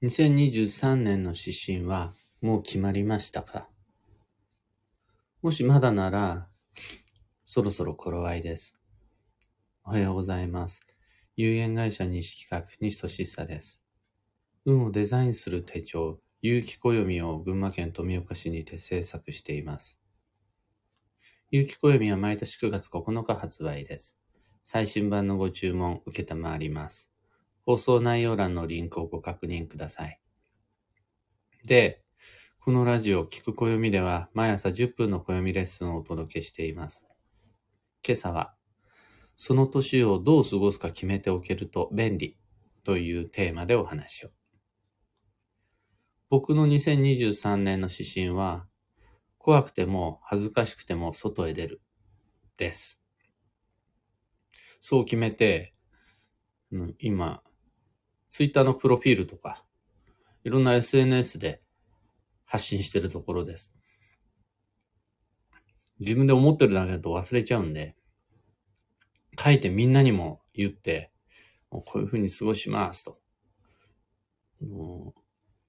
2023年の指針はもう決まりましたか？もしまだなら、そろそろ頃合いです。おはようございます。有限会社西企画、西俊久です。運をデザインする手帳、有機暦を群馬県富岡市にて制作しています。有機暦は毎年9月9日発売です。最新版のご注文受けたまわります。放送内容欄のリンクをご確認ください。で、このラジオ聞く暦では毎朝10分の暦レッスンをお届けしています。今朝は、その年をどう過ごすか決めておけると便利というテーマでお話を。僕の2023年の指針は、怖くても恥ずかしくても外へ出るです。そう決めて、今、ツイッターのプロフィールとか、いろんな SNS で発信してるところです。自分で思ってるだけだと忘れちゃうんで、書いてみんなにも言って、もうこういうに過ごしますと。もう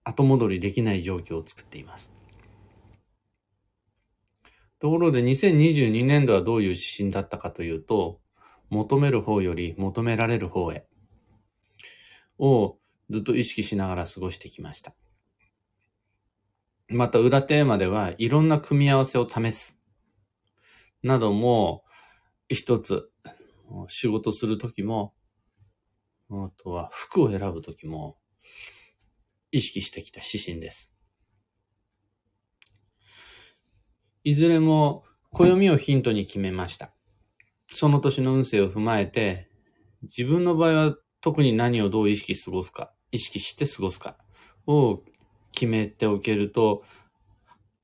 後戻りできない状況を作っています。ところで2022年度はどういう指針だったかというと、求める方より求められる方へをずっと意識しながら過ごしてきました。また裏テーマではいろんな組み合わせを試すなども一つ仕事するときも、あとは服を選ぶときも意識してきた指針です。いずれも暦をヒントに決めました。その年の運勢を踏まえて、自分の場合は特に何をどう意識過ごすか、意識して過ごすかを決めておけると、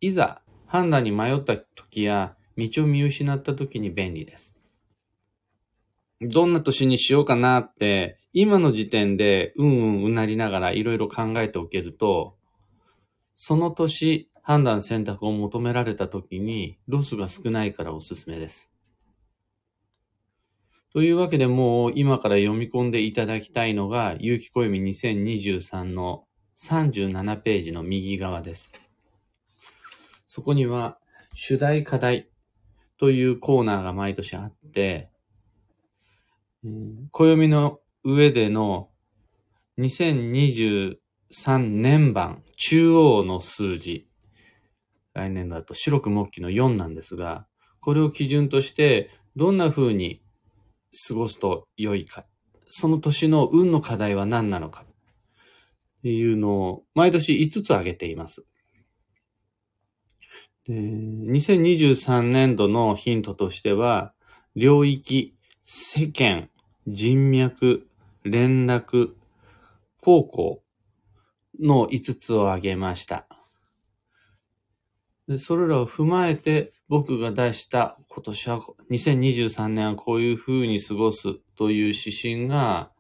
いざ判断に迷った時や道を見失った時に便利です。どんな年にしようかなって、今の時点でうんうんうなりながらいろいろ考えておけると、その年判断選択を求められた時にロスが少ないからおすすめです。というわけでもう今から読み込んでいただきたいのが、有機暦2023の37ページの右側です。そこには、主題課題というコーナーが毎年あって、うん暦の上での2023年版中央の数字、来年だと白く木器の4なんですが、これを基準としてどんな風に過ごすと良いか、その年の運の課題は何なのかっていうのを毎年5つ挙げています。で2023年度のヒントとしては、領域、世間、人脈、連絡、方向の5つを挙げました。でそれらを踏まえて僕が出した今年は、2023年はこういう風に過ごすという指針が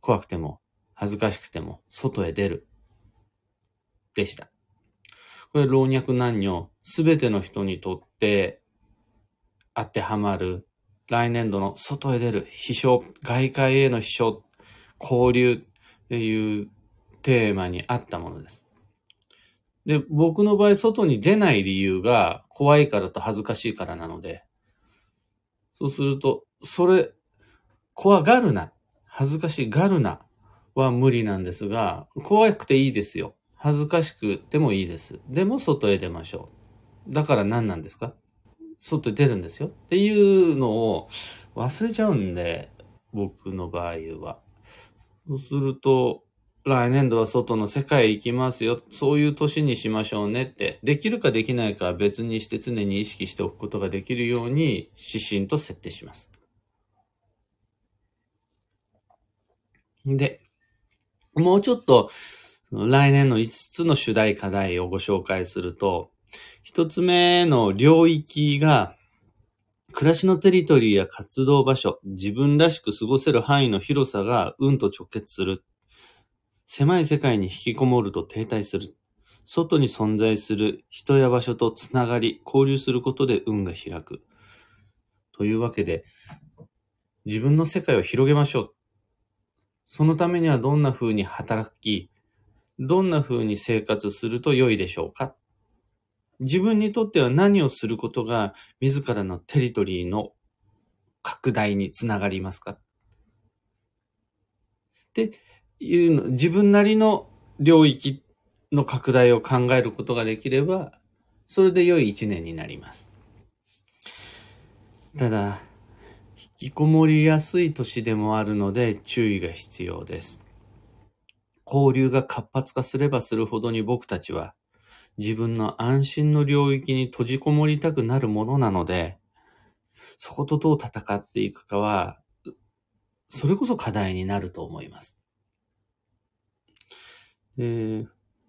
怖くても恥ずかしくても外へ出るでした。これ老若男女すべての人にとって当てはまる来年度の外へ出る秘書、外界への秘書、交流っていうテーマにあったものです。で、僕の場合、外に出ない理由が怖いからと恥ずかしいからなので、そうすると、それ、怖がるな、恥ずかしがるなは無理なんですが、怖くていいですよ。恥ずかしくてもいいです。でも外へ出ましょう。だから何なんですか？外へ出るんですよ。っていうのを忘れちゃうんで、僕の場合は。そうすると、来年度は外の世界行きますよ。そういう年にしましょうねって。できるかできないかは別にして常に意識しておくことができるように指針と設定します。で、もうちょっと来年の5つの主題課題をご紹介すると、1つ目の領域が暮らしのテリトリーや活動場所、自分らしく過ごせる範囲の広さが運と直結する。狭い世界に引きこもると停滞する。外に存在する人や場所とつながり、交流することで運が開く。というわけで、自分の世界を広げましょう。そのためにはどんな風に働き、どんな風に生活すると良いでしょうか自分にとっては何をすることが自らのテリトリーの拡大につながりますかっていうの、自分なりの領域の拡大を考えることができれば、それで良い一年になります。ただ、引きこもりやすい年でもあるので注意が必要です。交流が活発化すればするほどに僕たちは自分の安心の領域に閉じこもりたくなるものなので、そことどう戦っていくかは、それこそ課題になると思います。え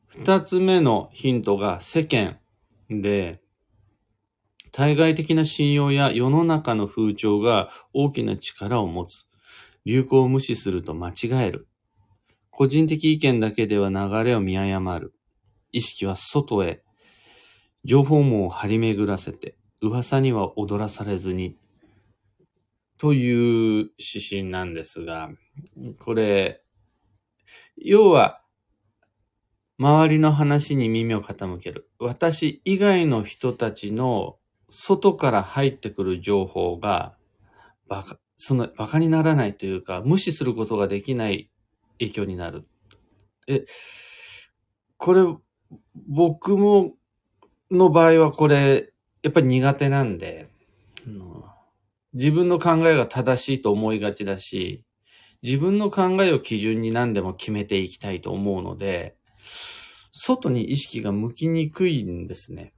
二つ目のヒントが世間で、対外的な信用や世の中の風潮が大きな力を持つ。流行を無視すると間違える。個人的意見だけでは流れを見誤る。意識は外へ、情報網を張り巡らせて、噂には踊らされずに、という指針なんですが、これ、要は、周りの話に耳を傾ける。私以外の人たちの外から入ってくる情報が、バカ、その、バカにならないというか、無視することができない影響になる。え、これ、僕も、の場合はこれ、やっぱり苦手なんで、自分の考えが正しいと思いがちだし、自分の考えを基準に何でも決めていきたいと思うので、外に意識が向きにくいんですね。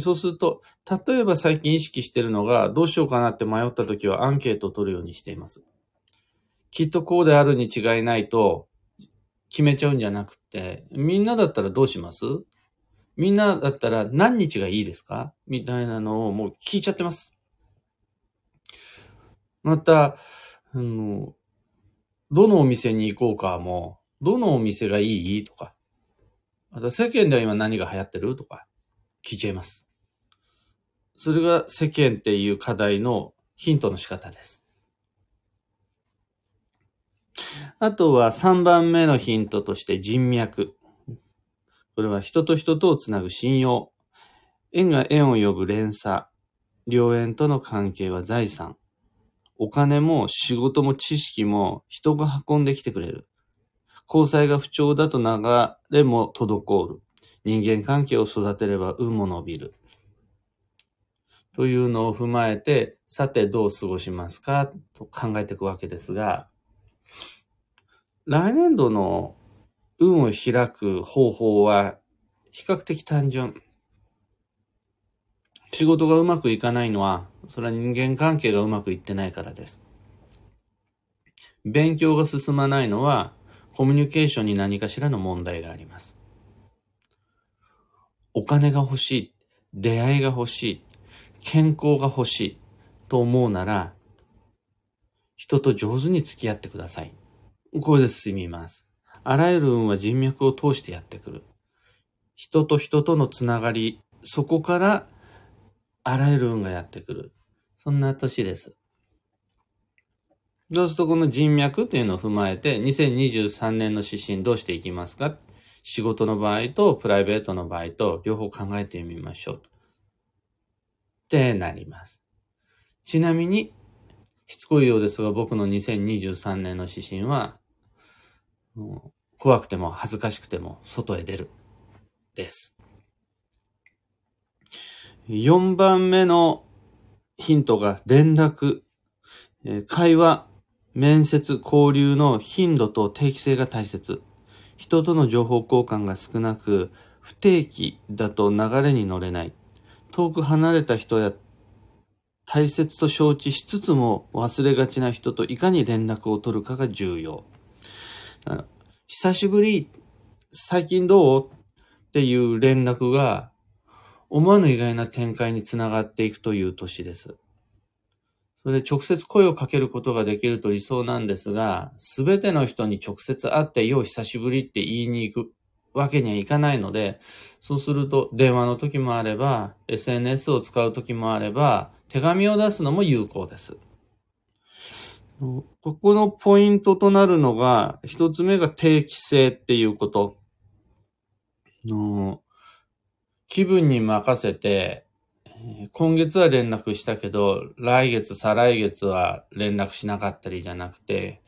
そうすると、例えば最近意識してるのが、どうしようかなって迷った時はアンケートを取るようにしています。きっとこうであるに違いないと、決めちゃうんじゃなくて、みんなだったらどうします？みんなだったら何日がいいですか？みたいなのをもう聞いちゃってます。また、あの、どのお店に行こうかも、どのお店がいい？とか、あと世間では今何が流行ってる？とか、聞いちゃいます。それが世間っていう課題のヒントの仕方です。あとは3番目のヒントとして人脈。これは人と人とをつなぐ信用。縁が縁を呼ぶ連鎖。良縁との関係は財産。お金も仕事も知識も人が運んできてくれる。交際が不調だと流れも滞る。人間関係を育てれば運も伸びる。というのを踏まえて、さてどう過ごしますか？と考えていくわけですが、来年度の運を開く方法は比較的単純。仕事がうまくいかないのは、それは人間関係がうまくいってないからです。勉強が進まないのは、コミュニケーションに何かしらの問題があります。お金が欲しい、出会いが欲しい、健康が欲しいと思うなら、人と上手に付き合ってください。これで進みます。あらゆる運は人脈を通してやってくる。人と人とのつながり、そこからあらゆる運がやってくる。そんな年です。そうするとこの人脈というのを踏まえて、2023年の指針どうしていきますか？仕事の場合とプライベートの場合と両方考えてみましょう。ってなります。ちなみに、しつこいようですが僕の2023年の指針は、怖くても恥ずかしくても外へ出る。です。4番目のヒントが連絡、会話、面接、交流の頻度と定期性が大切。人との情報交換が少なく、不定期だと流れに乗れない。遠く離れた人や大切と承知しつつも忘れがちな人といかに連絡を取るかが重要。久しぶり、最近どう？っていう連絡が思わぬ意外な展開につながっていくという年です。それで直接声をかけることができると理想なんですが、すべての人に直接会ってよう久しぶりって言いに行くわけにはいかないので、そうすると電話の時もあれば、SNS を使う時もあれば、手紙を出すのも有効です。ここのポイントとなるのが、一つ目が定期性っていうこと。の気分に任せて、今月は連絡したけど、来月、再来月は連絡しなかったりじゃなくて、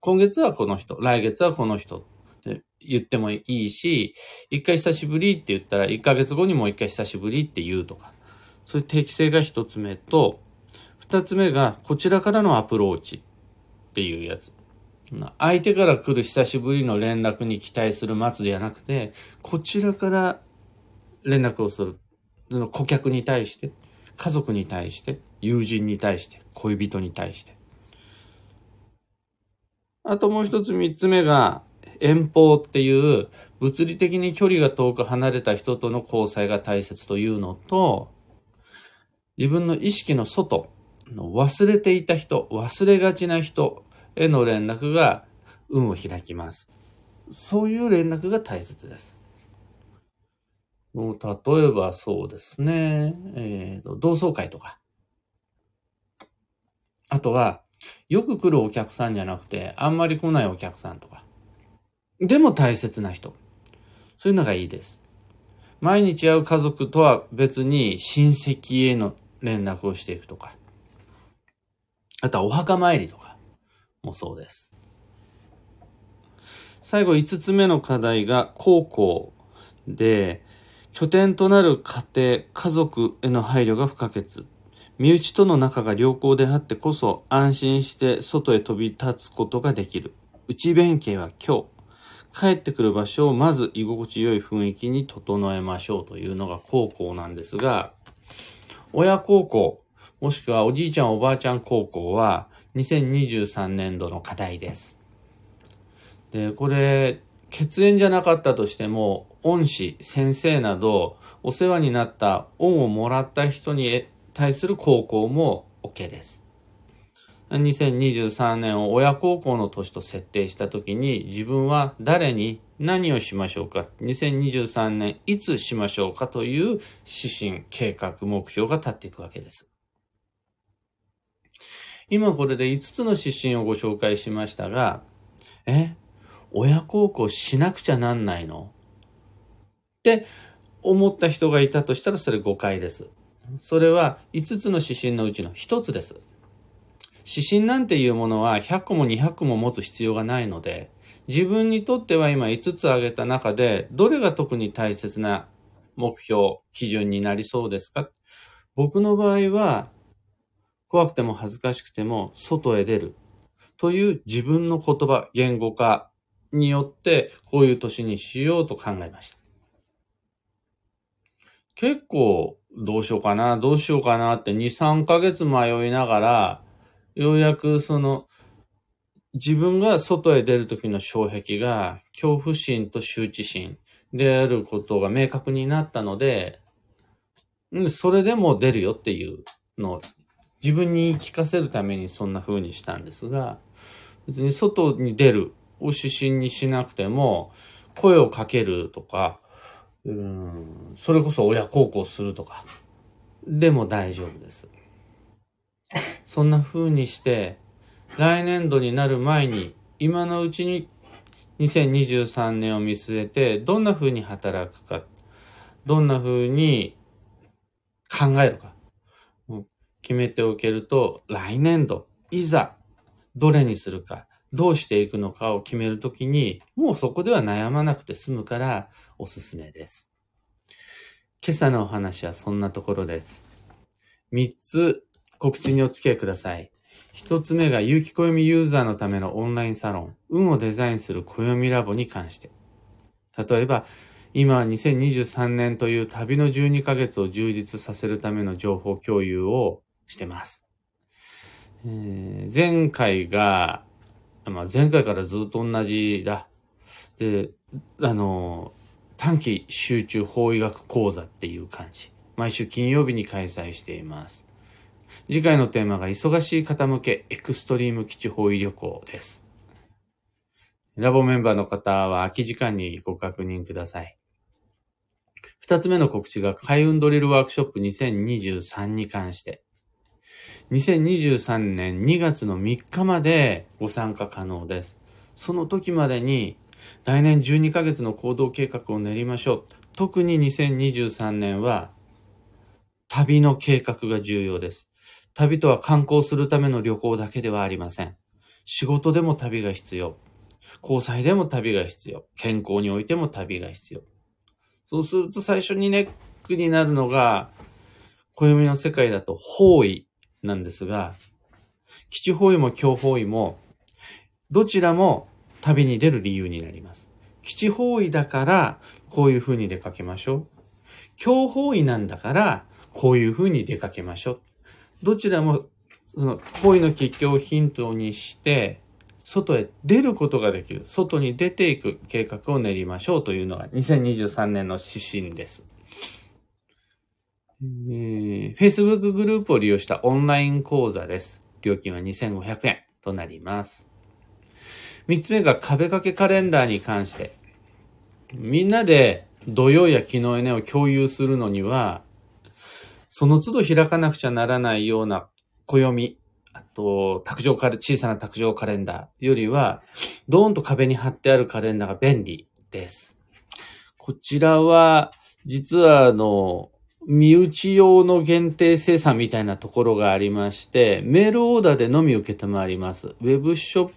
今月はこの人、来月はこの人って言ってもいいし、一回久しぶりって言ったら、一ヶ月後にもう一回久しぶりって言うとか、そういう適性が一つ目と、二つ目がこちらからのアプローチっていうやつ。相手から来る久しぶりの連絡に期待する待つじゃなくて、こちらから連絡をする。の顧客に対して、家族に対して、友人に対して、恋人に対して。あともう一つ三つ目が、遠方っていう物理的に距離が遠く離れた人との交際が大切というのと、自分の意識の外、忘れていた人、忘れがちな人への連絡が運を開きます。そういう連絡が大切です。例えばそうですね、えーと、同窓会とか。あとは、よく来るお客さんじゃなくて、あんまり来ないお客さんとか。でも大切な人。そういうのがいいです。毎日会う家族とは別に親戚への連絡をしていくとか。あとはお墓参りとかもそうです。最後5つ目の課題が高校で、拠点となる家庭、家族への配慮が不可欠。身内との仲が良好であってこそ安心して外へ飛び立つことができる。内弁慶は今日。帰ってくる場所をまず居心地良い雰囲気に整えましょうというのが高校なんですが、親孝行、もしくはおじいちゃんおばあちゃん高校は2023年度の課題です。で、これ、血縁じゃなかったとしても、恩師、先生など、お世話になった恩をもらった人に対する高校も OK です。2023年を親孝行の年と設定したときに自分は誰に何をしましょうか ?2023 年いつしましょうかという指針、計画、目標が立っていくわけです。今これで5つの指針をご紹介しましたが、え親孝行しなくちゃなんないの？って思った人がいたとしたらそれ誤解です。それは5つの指針のうちの1つです。指針なんていうものは100個も200個も持つ必要がないので、自分にとっては今5つ挙げた中で、どれが特に大切な目標、基準になりそうですか？僕の場合は、怖くても恥ずかしくても外へ出るという自分の言葉、言語化によってこういう年にしようと考えました。結構どうしようかな、どうしようかなって2、3ヶ月迷いながら、ようやくその自分が外へ出るときの障壁が恐怖心と羞恥心であることが明確になったので、うん、それでも出るよっていうのを自分に言い聞かせるためにそんな風にしたんですが、別に外に出るを指針にしなくても、声をかけるとか、うん、それこそ親孝行するとか、でも大丈夫です。そんな風にして、来年度になる前に、今のうちに2023年を見据えて、どんな風に働くか、どんな風に考えるか、決めておけると、来年度、いざ、どれにするか、どうしていくのかを決めるときに、もうそこでは悩まなくて済むからおすすめです。今朝のお話はそんなところです。三つ告知にお付き合いください。一つ目が有機暦ユーザーのためのオンラインサロン、運をデザインする暦ラボに関して。例えば、今は2023年という旅の12ヶ月を充実させるための情報共有をしてます。えー、前回が、まあ、前回からずっと同じだ。で、あの、短期集中法医学講座っていう感じ。毎週金曜日に開催しています。次回のテーマが忙しい方向けエクストリーム基地方位旅行です。ラボメンバーの方は空き時間にご確認ください。二つ目の告知が開運ドリルワークショップ2023に関して。2023年2月の3日までご参加可能です。その時までに来年12ヶ月の行動計画を練りましょう。特に2023年は、旅の計画が重要です。旅とは観光するための旅行だけではありません。仕事でも旅が必要。交際でも旅が必要。健康においても旅が必要。そうすると最初にネックになるのが、暦の世界だと方位なんですが、基地方位も強方位も、どちらも旅に出る理由になります。基地方位だから、こういう風に出かけましょう。強方位なんだから、こういう風に出かけましょう。どちらも、その、方位の結局をヒントにして、外へ出ることができる。外に出ていく計画を練りましょうというのが2023年の指針です。えー、Facebook グループを利用したオンライン講座です。料金は2500円となります。三つ目が壁掛けカレンダーに関して。みんなで土曜や昨日ねを共有するのには、その都度開かなくちゃならないような暦、あと、卓上カレ、小さな卓上カレンダーよりは、ドーンと壁に貼ってあるカレンダーが便利です。こちらは、実はあの、身内用の限定生産みたいなところがありまして、メールオーダーでのみ受けたまわります。ウェブショッ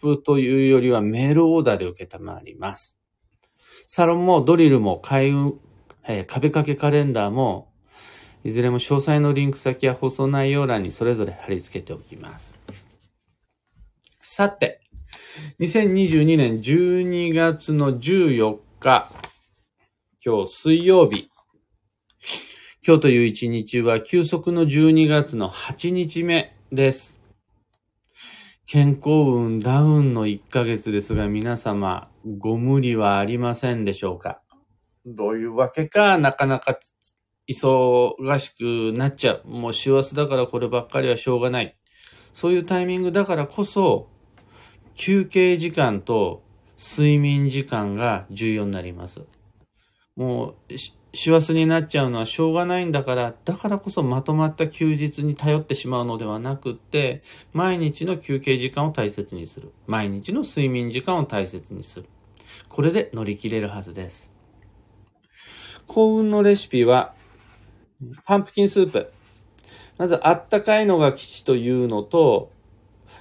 プというよりはメールオーダーで受けたまわります。サロンもドリルも開運、えー、壁掛けカレンダーも、いずれも詳細のリンク先や放送内容欄にそれぞれ貼り付けておきます。さて、2022年12月の14日、今日水曜日、今日という一日は休息の12月の8日目です。健康運ダウンの1ヶ月ですが皆様ご無理はありませんでしょうか？どういうわけかなかなか忙しくなっちゃう。もう師走だからこればっかりはしょうがない。そういうタイミングだからこそ休憩時間と睡眠時間が重要になります。もう師走になっちゃうのはしょうがないんだから、だからこそまとまった休日に頼ってしまうのではなくって、毎日の休憩時間を大切にする。毎日の睡眠時間を大切にする。これで乗り切れるはずです。幸運のレシピは、パンプキンスープ。まず、あったかいのが基地というのと、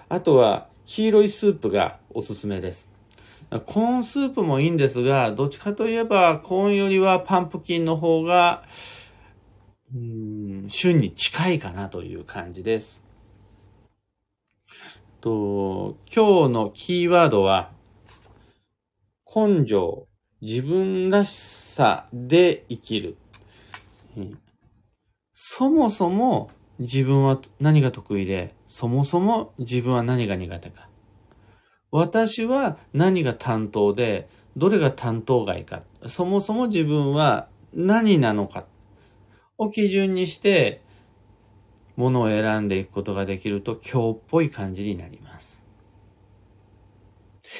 あとは、黄色いスープがおすすめです。コーンスープもいいんですが、どっちかといえば、コーンよりはパンプキンの方が、うん、旬に近いかなという感じです。と、今日のキーワードは、根性、自分らしさで生きる。そもそも自分は何が得意で、そもそも自分は何が苦手か。私は何が担当で、どれが担当外か、そもそも自分は何なのかを基準にして、ものを選んでいくことができると今日っぽい感じになります。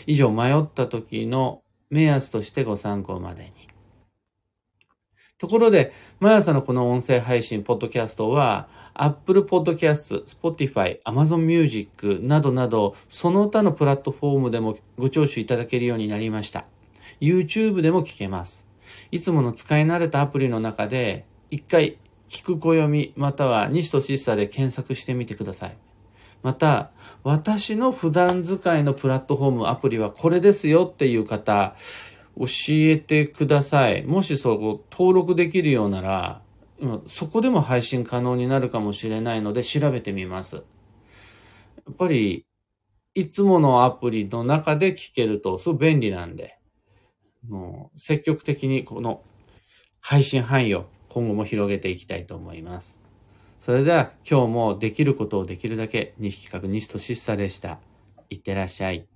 以上、迷った時の目安としてご参考までに。ところで、毎朝のこの音声配信、ポッドキャストは、Apple Podcast、Spotify、Amazon Music などなど、その他のプラットフォームでもご聴取いただけるようになりました。YouTube でも聞けます。いつもの使い慣れたアプリの中で、一回、聞く暦または西としさで検索してみてください。また、私の普段使いのプラットフォーム、アプリはこれですよっていう方、教えてください。もしそこ登録できるようなら、そこでも配信可能になるかもしれないので調べてみます。やっぱり、いつものアプリの中で聞けるとすごい便利なんで、もう積極的にこの配信範囲を今後も広げていきたいと思います。それでは今日もできることをできるだけ西企画西俊久でした。いってらっしゃい。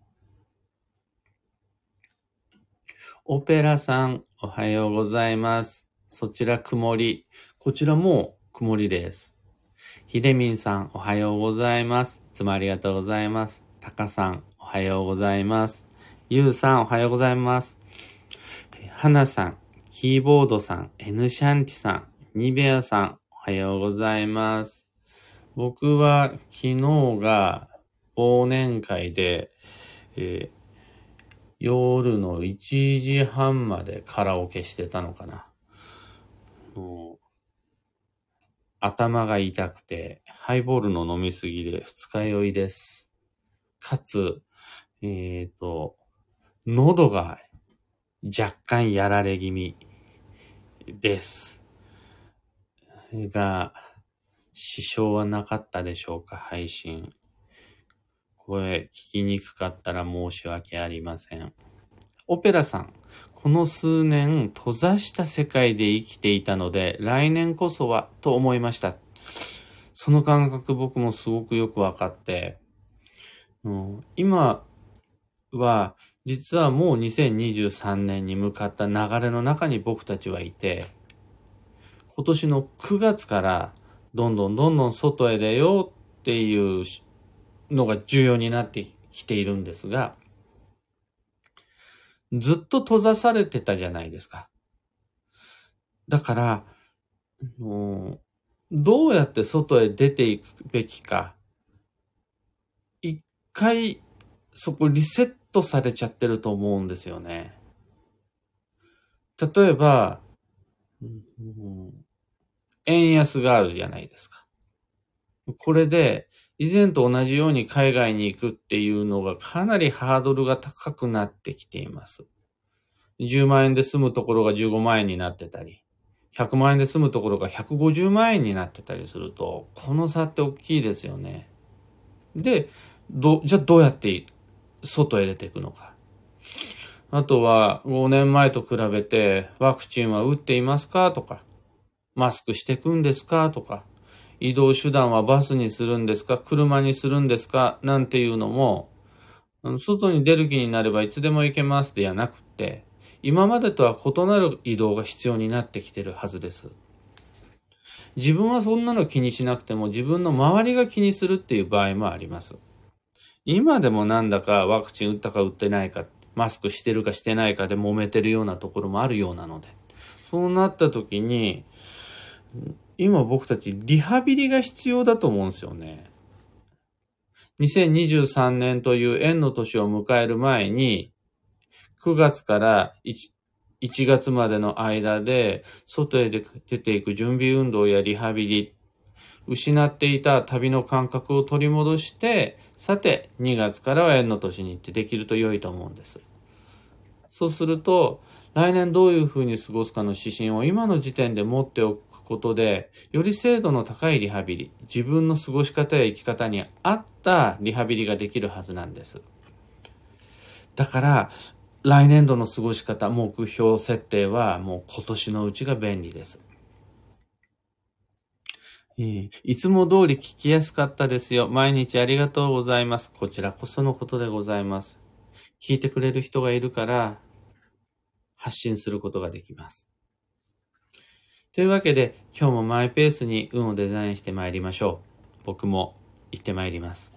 オペラさん、おはようございます。そちら曇り。こちらも曇りです。ひでみんさん、おはようございます。いつもありがとうございます。たかさん、おはようございます。ゆうさん、おはようございます。はなさん、キーボードさん、N シャンティさん、ニベアさん、おはようございます。僕は昨日が忘年会で、えー夜の1時半までカラオケしてたのかな。もう頭が痛くて、ハイボールの飲みすぎで二日酔いです。かつ、えっ、と、喉が若干やられ気味です。が、支障はなかったでしょうか、配信。これ、聞きにくかったら申し訳ありません。オペラさん、この数年閉ざした世界で生きていたので、来年こそはと思いました。その感覚僕もすごくよくわかって、うん今は実はもう2023年に向かった流れの中に僕たちはいて、今年の9月からどんどんどんどん外へ出ようっていうのが重要になってきているんですが、ずっと閉ざされてたじゃないですか。だから、どうやって外へ出ていくべきか、一回そこリセットされちゃってると思うんですよね。例えば、円安があるじゃないですか。これで、以前と同じように海外に行くっていうのがかなりハードルが高くなってきています。10万円で済むところが15万円になってたり、100万円で済むところが150万円になってたりすると、この差って大きいですよね。で、ど、じゃあどうやって外へ出ていくのか。あとは、5年前と比べて、ワクチンは打っていますかとか、マスクしていくんですかとか、移動手段はバスにするんですか？車にするんですか？なんていうのも、外に出る気になればいつでも行けますではなくて、今までとは異なる移動が必要になってきてるはずです。自分はそんなの気にしなくても自分の周りが気にするっていう場合もあります。今でもなんだかワクチン打ったか打ってないか、マスクしてるかしてないかで揉めてるようなところもあるようなので、そうなった時に、今僕たちリハビリが必要だと思うんですよね。2023年という円の年を迎える前に、9月から 1, 1月までの間で、外へ出ていく準備運動やリハビリ、失っていた旅の感覚を取り戻して、さて、2月からは円の年に行ってできると良いと思うんです。そうすると、来年どういうふうに過ごすかの指針を今の時点で持っておくことで、より精度の高いリハビリ、自分の過ごし方や生き方に合ったリハビリができるはずなんです。だから、来年度の過ごし方、目標設定はもう今年のうちが便利です。いつも通り聞きやすかったですよ。毎日ありがとうございます。こちらこそのことでございます。聞いてくれる人がいるから、発信することができます。というわけで、今日もマイペースに運をデザインしてまいりましょう。僕も行ってまいります。